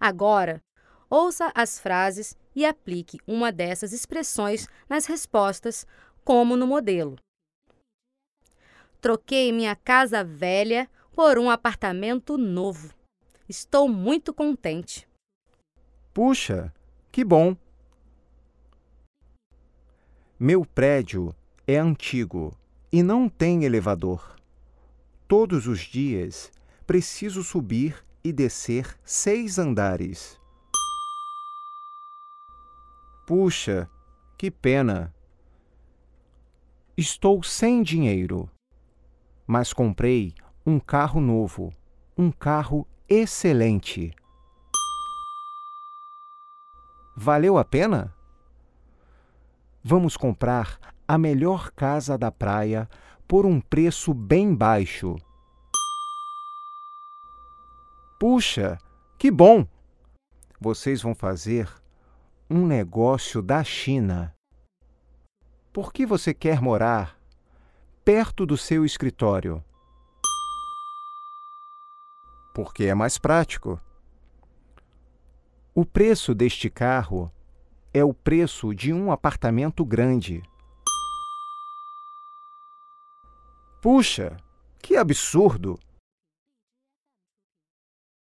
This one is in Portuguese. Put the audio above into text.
Agora, ouça as frases e aplique uma dessas expressões nas respostas, como no modelo. Troquei minha casa velha por um apartamento novo. Estou muito contente. Puxa, que bom! Meu prédio é antigo e não tem elevador. Todos os dias preciso subir e descer seis andares. Puxa, que pena! Estou sem dinheiro, mas comprei um carro novo, um carro excelente. Valeu a pena? Vamos comprar a melhor casa da praia por um preço bem baixo. Puxa, que bom! Vocês vão fazer um negócio da China. Por que você quer morar perto do seu escritório? Porque é mais prático. O preço deste carro é o preço de um apartamento grande. Puxa, que absurdo!